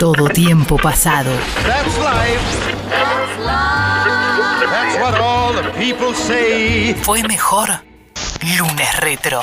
todo tiempo pasado. That's life. That's what all the people say. Fue mejor lunes retro.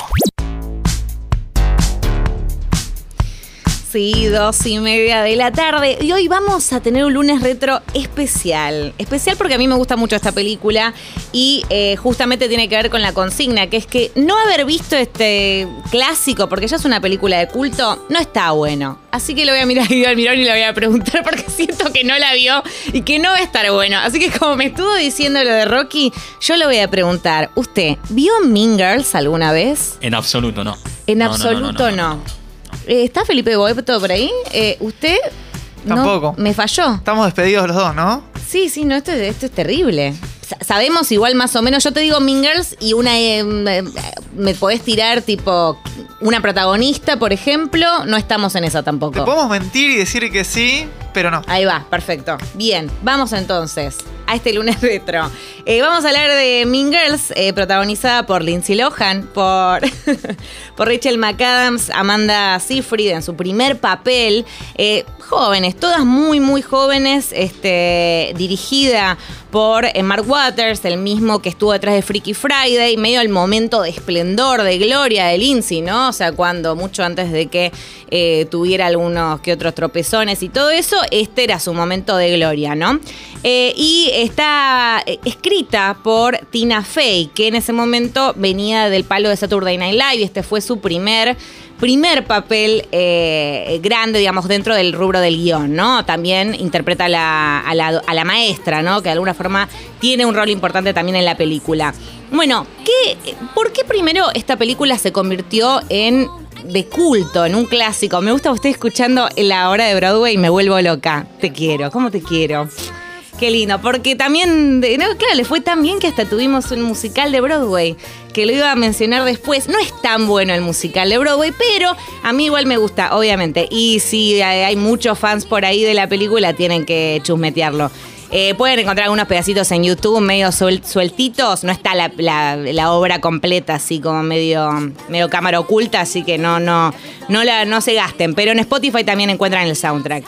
Sí, dos y media de la tarde. Y hoy vamos a tener un lunes retro especial. Especial porque a mí me gusta mucho esta película y eh, justamente tiene que ver con la consigna, que es que no haber visto este clásico, porque ya es una película de culto, no está bueno. Así que lo voy a mirar a Guido Almirón y le voy a preguntar porque siento que no la vio y que no va a estar bueno. Así que como me estuvo diciendo lo de Rocky, yo le voy a preguntar, ¿usted vio Mean Girls alguna vez? En absoluto, no. En No, absoluto no. no, no, ¿Está Felipe Boeto por ahí? Eh, ¿Usted? no, Tampoco. me falló. Estamos despedidos los dos, ¿no? Sí, sí, no, esto, es- esto es terrible. Sa- Sabemos igual más o menos, yo te digo Mean Girls y una eh, me- podés tirar tipo una protagonista, por ejemplo, no estamos en esa Te tampoco. podemos mentir y decir que sí, pero no. Ahí va, perfecto. Bien, vamos entonces a este lunes retro. Eh, vamos a hablar de Mean Girls, eh, protagonizada por Lindsay Lohan, por, por Rachel McAdams, Amanda Seyfried en su primer papel. Eh, jóvenes, todas muy, muy jóvenes, este, dirigida por eh, Mark Waters, el mismo que estuvo detrás de Freaky Friday, medio el momento de esplendor, de gloria de Lindsay, ¿no? O sea, cuando mucho antes de que tuviera algunos que otros tropezones y todo eso, este era su momento de gloria, ¿no? Eh, y está eh, escrita por Tina Fey, que en ese momento venía del palo de Saturday Night Live, y este fue su primer primer papel eh, grande, digamos, dentro del rubro del guion, ¿no? También interpreta a la, maestra, ¿no? Que de alguna forma tiene un rol importante también en la película. Bueno, ¿qué, ¿por qué primero esta película se convirtió en de culto, en un clásico? Me gusta usted escuchando la hora de Broadway y me vuelvo loca. Te quiero, ¿cómo te quiero? Qué lindo, porque también, claro, le fue tan bien que hasta tuvimos un musical de Broadway, que lo iba a mencionar después. No es tan bueno el musical de Broadway, pero a mí igual me gusta, obviamente. Y si hay muchos fans por ahí de la película, tienen que chusmetearlo. Eh, pueden encontrar algunos pedacitos en YouTube medio suel- sueltitos. No está la, la- la obra completa, así como medio, medio cámara oculta, así que no, no, no, la, no se gasten. Pero en Spotify también encuentran el soundtrack.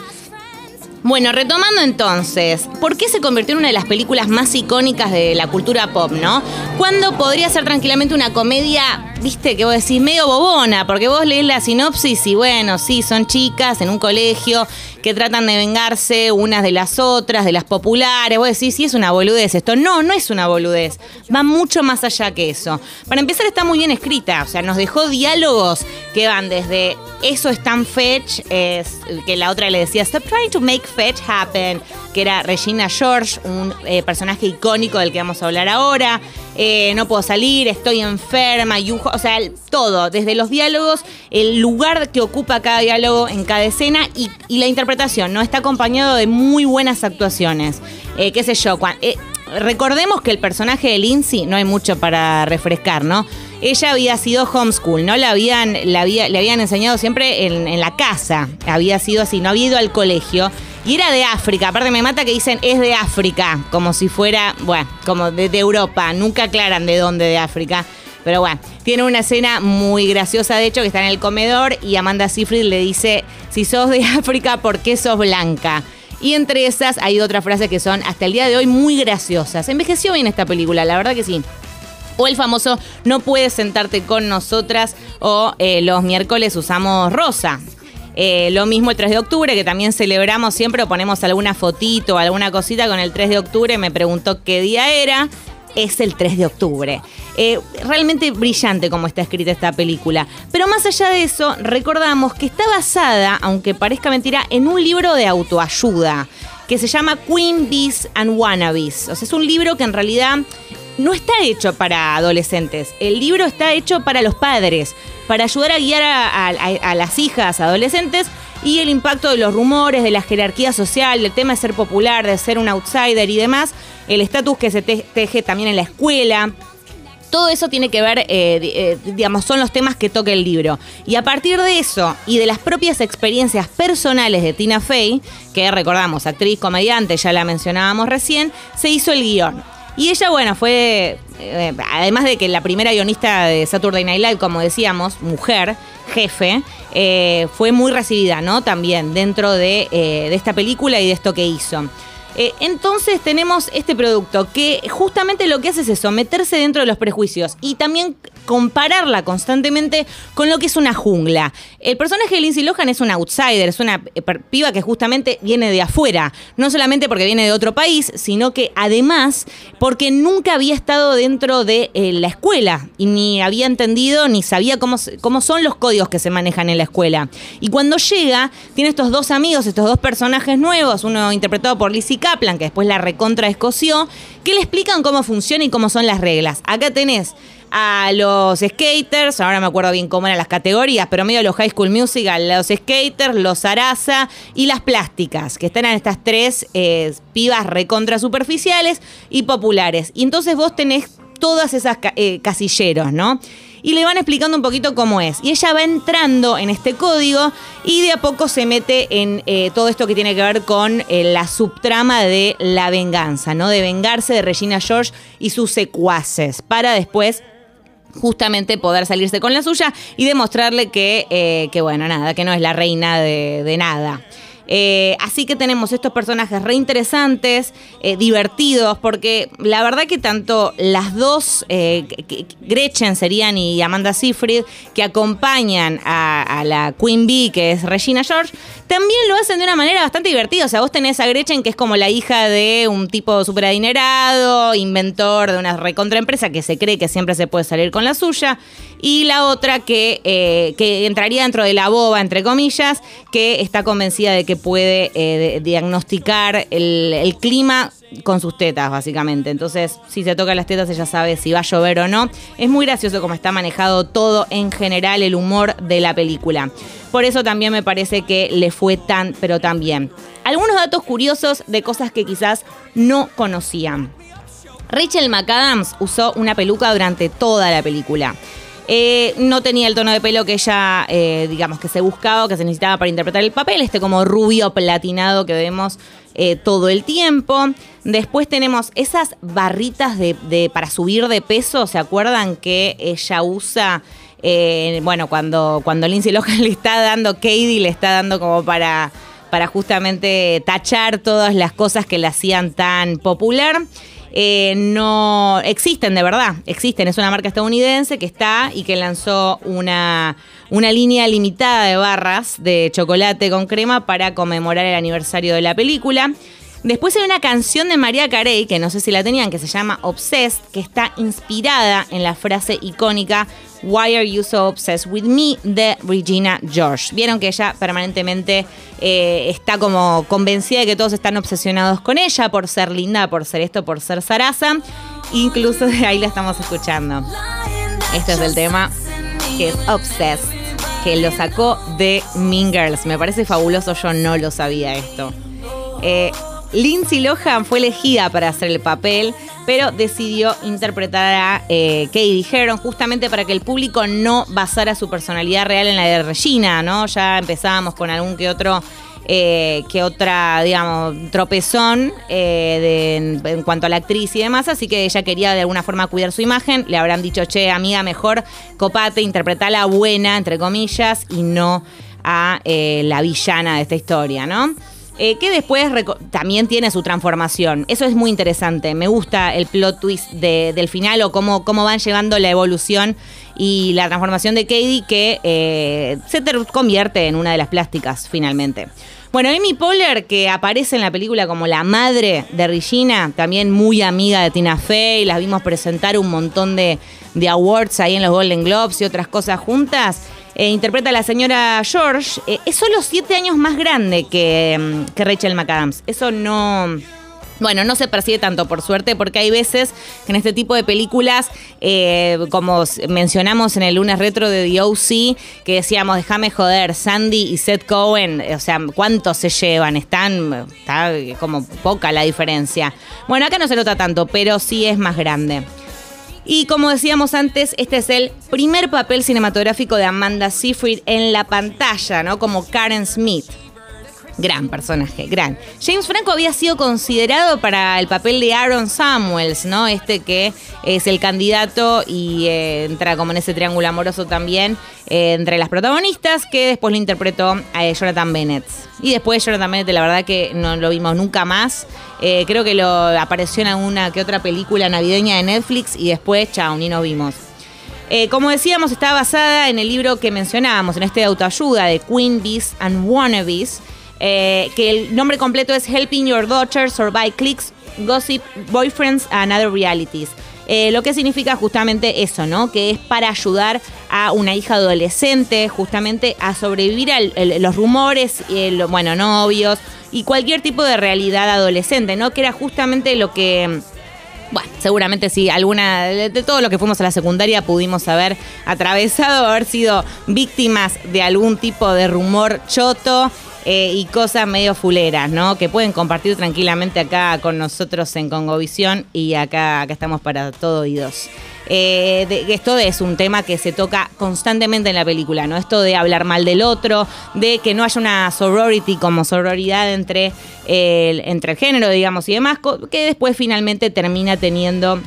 Bueno, retomando entonces, ¿por qué se convirtió en una de las películas más icónicas de la cultura pop, no? Cuando podría ser tranquilamente una comedia, viste, que vos decís medio bobona, porque vos lees la sinopsis y bueno, sí, son chicas en un colegio que tratan de vengarse unas de las otras, de las populares. Vos decís, sí, es una boludez esto. No, no es una boludez. Va mucho más allá que eso. Para empezar, está muy bien escrita. O sea, nos dejó diálogos que van desde eso es tan fetch, es, que la otra le decía, stop trying to make fetch happen, que era Regina George, un eh, personaje icónico del que vamos a hablar ahora. Eh, no puedo salir, estoy enferma, yujo, o sea, todo, desde los diálogos, el lugar que ocupa cada diálogo en cada escena y, la interpretación, ¿no? Está acompañado de muy buenas actuaciones. Eh, qué sé yo, recordemos que el personaje de Lindsay, no hay mucho para refrescar, ¿no? Ella había sido homeschool, ¿no? La habían, le habían enseñado siempre en la casa. Había sido así, no había ido al colegio. Y era de África. Aparte me mata que dicen es de África, como si fuera, bueno, como de, Europa. Nunca aclaran de dónde de África. Pero bueno, tiene una escena muy graciosa, de hecho, que está en el comedor y Amanda Seyfried le dice, si sos de África, ¿por qué sos blanca? Y entre esas hay otras frases que son hasta el día de hoy muy graciosas. Envejeció bien esta película, la verdad que sí. O el famoso no puedes sentarte con nosotras o eh, los miércoles usamos rosa. Eh, lo mismo el 3 de octubre, que también celebramos siempre o ponemos alguna fotito alguna cosita con el 3 de octubre. Me preguntó qué día era. Es el 3 de octubre. Eh, realmente brillante como está escrita esta película. Pero más allá de eso, recordamos que está basada, aunque parezca mentira, en un libro de autoayuda que se llama Queen Bees and Wannabes. O sea, es un libro que en realidad no está hecho para adolescentes. El libro está hecho para los padres, para ayudar a guiar a, las hijas adolescentes y el impacto de los rumores, de la jerarquía social, del tema de ser popular, de ser un outsider y demás, el estatus que se te- teje también en la escuela. Todo eso tiene que ver, eh, eh, digamos, son los temas que toca el libro. Y a partir de eso y de las propias experiencias personales de Tina Fey, que recordamos, actriz, comediante, ya la mencionábamos recién, se hizo el guion. Y ella, bueno, fue, eh, además de que la primera guionista de Saturday Night Live, como decíamos, mujer, jefe, eh, fue muy recibida, ¿no? También dentro de, eh, de esta película y de esto que hizo. Eh, entonces tenemos este producto que justamente lo que hace es eso, meterse dentro de los prejuicios y también compararla constantemente con lo que es una jungla. El personaje de Lindsay Lohan es un outsider, es una eh, piba que justamente viene de afuera, no solamente porque viene de otro país, sino que además porque nunca había estado dentro de eh, la escuela y ni había entendido ni sabía cómo, cómo son los códigos que se manejan en la escuela. Y cuando llega, tiene estos dos amigos, estos dos personajes nuevos, uno interpretado por Lizzie Kaplan, que después la recontra escoció, que le explican cómo funciona y cómo son las reglas. Acá tenés a los skaters, ahora me acuerdo bien cómo eran las categorías, pero medio los High School Musical, los skaters, los Sarasa y las plásticas, que están en estas tres eh, pibas recontra superficiales y populares. Y entonces vos tenés todas esas eh, casilleros, ¿no? Y le van explicando un poquito cómo es. Y ella va entrando en este código y de a poco se mete en eh, todo esto que tiene que ver con eh, la subtrama de la venganza, ¿no? De vengarse de Regina George y sus secuaces, para después justamente poder salirse con la suya y demostrarle que, eh, que bueno, nada, que no es la reina de, de nada. Eh, así que tenemos estos personajes re interesantes, eh, divertidos, porque la verdad que tanto las dos, eh, Gretchen serían y Amanda Seyfried, que acompañan a, a la Queen Bee, que es Regina George, también lo hacen de una manera bastante divertida. O sea, vos tenés a Gretchen, que es como la hija de un tipo súper adinerado, inventor de una recontraempresa que se cree que siempre se puede salir con la suya. Y la otra que, eh, que entraría dentro de la boba, entre comillas, que está convencida de que puede eh, diagnosticar el, clima con sus tetas, básicamente. Entonces, si se toca las tetas, ella sabe si va a llover o no. Es muy gracioso cómo está manejado todo en general el humor de la película. Por eso también me parece que le fue tan, pero tan bien. Algunos datos curiosos de cosas que quizás no conocían. Rachel McAdams usó una peluca durante toda la película. Eh, no tenía el tono de pelo que ella, eh, digamos, que se buscaba que se necesitaba para interpretar el papel, este como rubio platinado que vemos eh, todo el tiempo. Después tenemos esas barritas de, para subir de peso, ¿se acuerdan que ella usa? bueno, cuando, cuando Lindsay Lohan le está dando, Katie le está dando como para para justamente tachar todas las cosas que la hacían tan popular. Eh, no existen de verdad, existen. Es una marca estadounidense que está y que lanzó una, una línea limitada de barras de chocolate con crema para conmemorar el aniversario de la película. Después hay una canción de María Carey, que no sé si la tenían, que se llama Obsessed, que está inspirada en la frase icónica Why are you so obsessed with me? de Regina George. Vieron que ella permanentemente eh, está como convencida de que todos están obsesionados con ella por ser linda, por ser esto, por ser Sarasa. Incluso de ahí la estamos escuchando. Este es el tema que es Obsessed, que lo sacó de Mean Girls. Me parece fabuloso, yo no lo sabía esto. Eh, Lindsay Lohan fue elegida para hacer el papel, pero decidió interpretar a eh, Katie Heron justamente para que el público no basara su personalidad real en la de Regina, ¿no? Ya empezábamos con algún que otro. eh, que otra, digamos, tropezón eh, en, cuanto a la actriz y demás, así que ella quería de alguna forma cuidar su imagen, le habrán dicho, che, amiga, mejor copate, interpreta la buena, entre comillas, y no a eh, la villana de esta historia, ¿no? Eh, que después también tiene su transformación. Eso es muy interesante. Me gusta el plot twist de- del final o cómo, cómo van llevando la evolución y la transformación de Katie que eh, se convierte en una de las plásticas finalmente. Bueno, Amy Poehler, que aparece en la película como la madre de Regina, también muy amiga de Tina Fey, las vimos presentar un montón de, de awards ahí en los Golden Globes y otras cosas juntas. Eh, interpreta a la señora George. Eh, es solo siete años más grande que, mm, que Rachel McAdams. Eso no. Bueno, no se percibe tanto, por suerte, porque hay veces que en este tipo de películas, eh, como mencionamos en el lunes retro de The OC, que decíamos, déjame joder, Sandy y Seth Cohen, o sea, ¿cuántos se llevan? Están, está como poca la diferencia. Bueno, acá no se nota tanto, pero sí es más grande. Y como decíamos antes, este es el primer papel cinematográfico de Amanda Seyfried en la pantalla, ¿no? Como Karen Smith. Gran personaje, gran. James Franco había sido considerado para el papel de Aaron Samuels, ¿no? Este que es el candidato y eh, entra como en ese triángulo amoroso también eh, entre las protagonistas, que después lo interpretó a eh, Jonathan Bennett. Y después Jonathan Bennett, la verdad que no lo vimos nunca más. creo que lo apareció en alguna que otra película navideña de Netflix y después, chao, ni nos vimos. como decíamos, está basada en el libro que mencionábamos, en este de autoayuda de Queen Bees and Wannabes, eh, que el nombre completo es Helping Your Daughter Survive Clicks, Gossip, Boyfriends and Other Realities. Eh, lo que significa justamente eso, ¿no? Que es para ayudar a una hija adolescente justamente a sobrevivir a los rumores, bueno, novios y cualquier tipo de realidad adolescente, ¿no? Que era justamente lo que... Bueno, seguramente sí, alguna de, de todo lo que fuimos a la secundaria pudimos haber atravesado, haber sido víctimas de algún tipo de rumor choto eh, y cosas medio fuleras, ¿no? Que pueden compartir tranquilamente acá con nosotros en Congovisión y acá, acá estamos para todo oídos. Eh, esto es un tema que se toca constantemente en la película, ¿no? Esto de hablar mal del otro, de que no haya una sorority como sororidad entre el, entre el género, digamos, y demás, que después finalmente termina teniendo.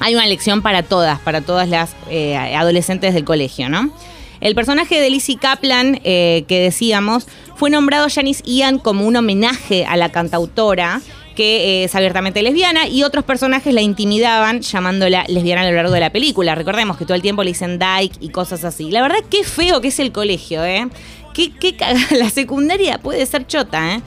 Hay una lección para todas, para todas las eh, adolescentes del colegio, ¿no? El personaje de Lizzie Kaplan, que decíamos, fue nombrado Janice Ian como un homenaje a la cantautora que es abiertamente lesbiana y otros personajes la intimidaban llamándola lesbiana a lo largo de la película. Recordemos que todo el tiempo le dicen Dyke y cosas así. La verdad, qué feo que es el colegio, ¿eh? Qué, qué la secundaria puede ser chota, ¿eh?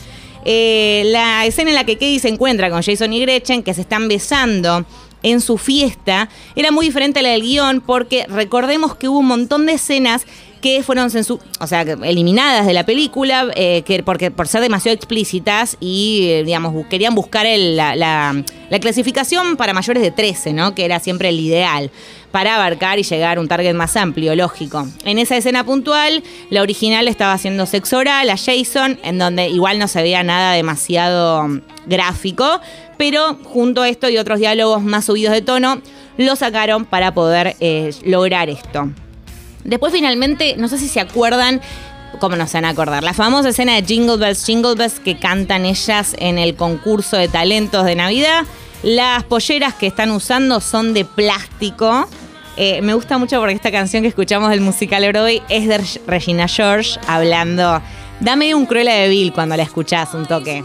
¿eh? La escena en la que Katie se encuentra con Jason y Gretchen, que se están besando en su fiesta, era muy diferente a la del guion porque recordemos que hubo un montón de escenas que fueron o sea, eliminadas de la película eh, que porque por ser demasiado explícitas y, eh, digamos, querían buscar la, la, clasificación para mayores de 13, ¿no? Que era siempre el ideal para abarcar y llegar a un target más amplio, lógico. En esa escena puntual, la original estaba haciendo sexo oral a Jason, en donde igual no se veía nada demasiado gráfico, pero junto a esto y otros diálogos más subidos de tono, lo sacaron para poder eh, lograr esto. Después finalmente, no sé si se acuerdan, ¿cómo no se van a acordar? La famosa escena de Jingle Bells, Jingle Bells que cantan ellas en el concurso de talentos de Navidad. Las polleras que están usando son de plástico. Eh, me gusta mucho porque esta canción que escuchamos del musical Broadway es de Regina George hablando. Dame un Cruella de Bill cuando la escuchás un toque.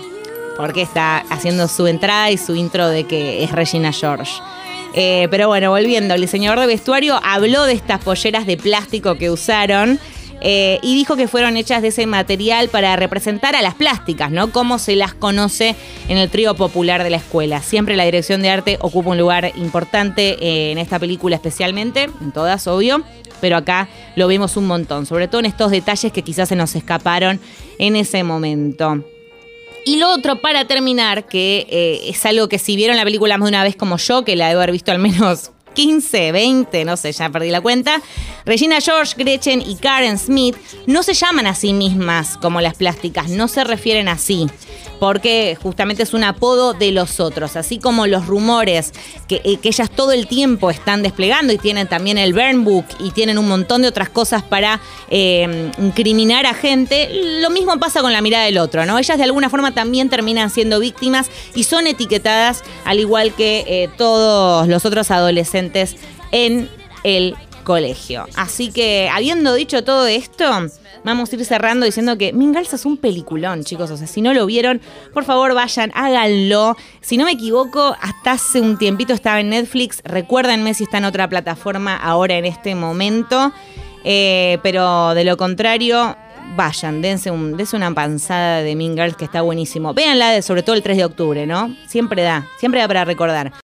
Porque está haciendo su entrada y su intro de que es Regina George. Eh, pero bueno, volviendo, el diseñador de vestuario habló de estas polleras de plástico que usaron. Eh, y dijo que fueron hechas de ese material para representar a las plásticas, ¿no? Como se las conoce en el trío popular de la escuela. Siempre la dirección de arte ocupa un lugar importante eh, en esta película especialmente, en todas, obvio, pero acá lo vemos un montón, sobre todo en estos detalles que quizás se nos escaparon en ese momento. Y lo otro, para terminar, que eh, es algo que si vieron la película más de una vez como yo, que la debo haber visto al menos 15, 20, no sé, ya perdí la cuenta. Regina George, Gretchen y Karen Smith no se llaman a sí mismas como las plásticas, no se refieren así porque justamente es un apodo de los otros, así como los rumores que, eh, ellas todo el tiempo están desplegando y tienen también el Burn Book y tienen un montón de otras cosas para eh, incriminar a gente, lo mismo pasa con la mirada del otro, ¿no? Ellas de alguna forma también terminan siendo víctimas y son etiquetadas al igual que eh, todos los otros adolescentes en el colegio. Así que, habiendo dicho todo esto, vamos a ir cerrando diciendo que Mingalsa es un peliculón, chicos. O sea, si no lo vieron, por favor vayan, háganlo. Si no me equivoco, hasta hace un tiempito estaba en Netflix. Recuérdenme si está en otra plataforma ahora en este momento. Eh, pero de lo contrario, vayan, dense, un, dense una panzada de Mean Girls que está buenísimo. Véanla, sobre todo el 3 de octubre, ¿no? Siempre da, siempre da para recordar.